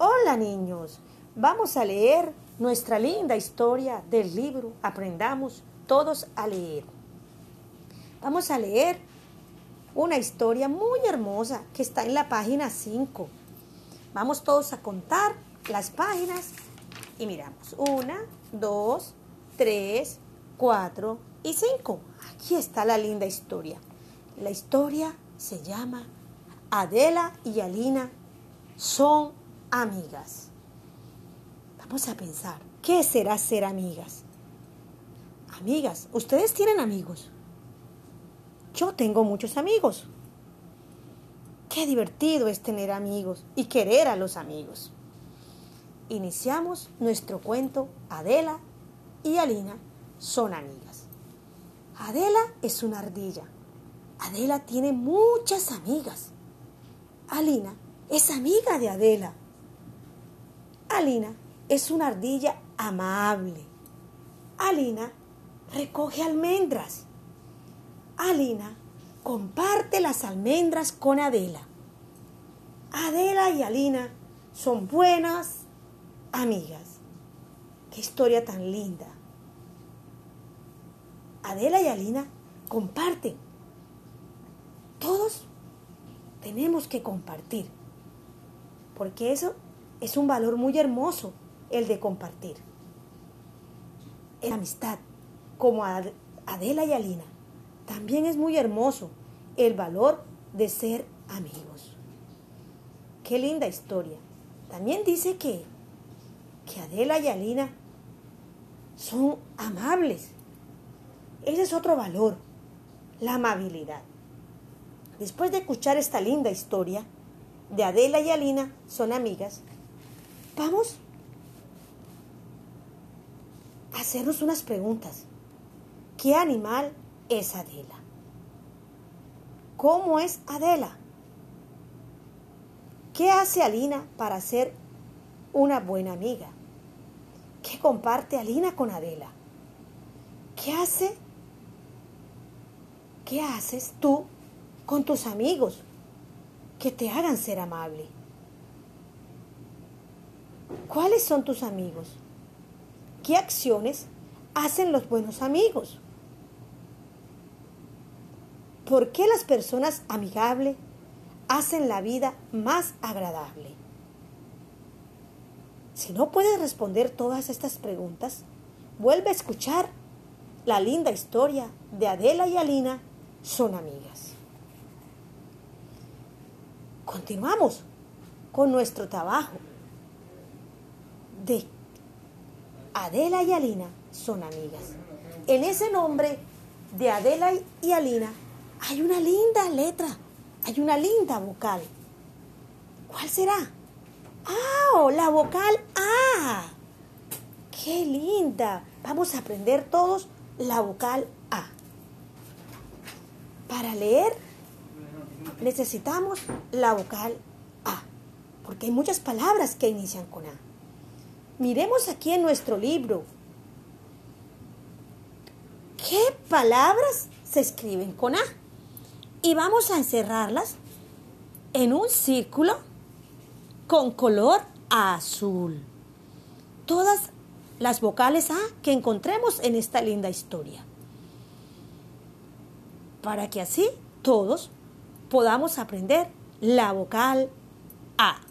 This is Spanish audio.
Hola niños, vamos a leer nuestra linda historia del libro Aprendamos todos a leer. Vamos a leer una historia muy hermosa que está en la página 5. Vamos todos a contar las páginas y miramos. Una, dos, tres, cuatro y cinco. Aquí está la linda historia. La historia se llama Adela y Alina son amigas. Vamos a pensar, ¿qué será ser amigas? Amigas, ¿ustedes tienen amigos? Yo tengo muchos amigos. Qué divertido es tener amigos y querer a los amigos. Iniciamos nuestro cuento Adela y Alina son amigas. Adela es una ardilla. Adela tiene muchas amigas. Alina es amiga de Adela. Alina es una ardilla amable. Alina recoge almendras. Alina comparte las almendras con Adela. Adela y Alina son buenas amigas. Qué historia tan linda. Adela y Alina comparten. Todos tenemos que compartir porque eso es un valor muy hermoso, el de compartir. En amistad, como Adela y Alina, también es muy hermoso el valor de ser amigos. Qué linda historia. También dice que, que Adela y Alina son amables. Ese es otro valor, la amabilidad. Después de escuchar esta linda historia, de Adela y Alina son amigas, vamos a hacernos unas preguntas. ¿Qué animal es Adela? ¿Cómo es Adela? ¿Qué hace Alina para ser una buena amiga? ¿Qué comparte Alina con Adela? ¿Qué hace? ¿Qué haces tú con tus amigos? que te hagan ser amable. ¿Cuáles son tus amigos? ¿Qué acciones hacen los buenos amigos? ¿Por qué las personas amigables hacen la vida más agradable? Si no puedes responder todas estas preguntas, vuelve a escuchar la linda historia de Adela y Alina son amigas. Continuamos con nuestro trabajo de Adela y Alina son amigas. En ese nombre de Adela y Alina hay una linda letra, hay una linda vocal. ¿Cuál será? ¡Ah! La vocal A. ¡Qué linda! Vamos a aprender todos la vocal A. Para leer necesitamos la vocal A, porque hay muchas palabras que inician con A. Miremos aquí en nuestro libro. ¿Qué palabras se escriben con A? Y vamos a encerrarlas en un círculo con color azul. Todas las vocales A que encontremos en esta linda historia. Para que así todos podamos aprender la vocal A.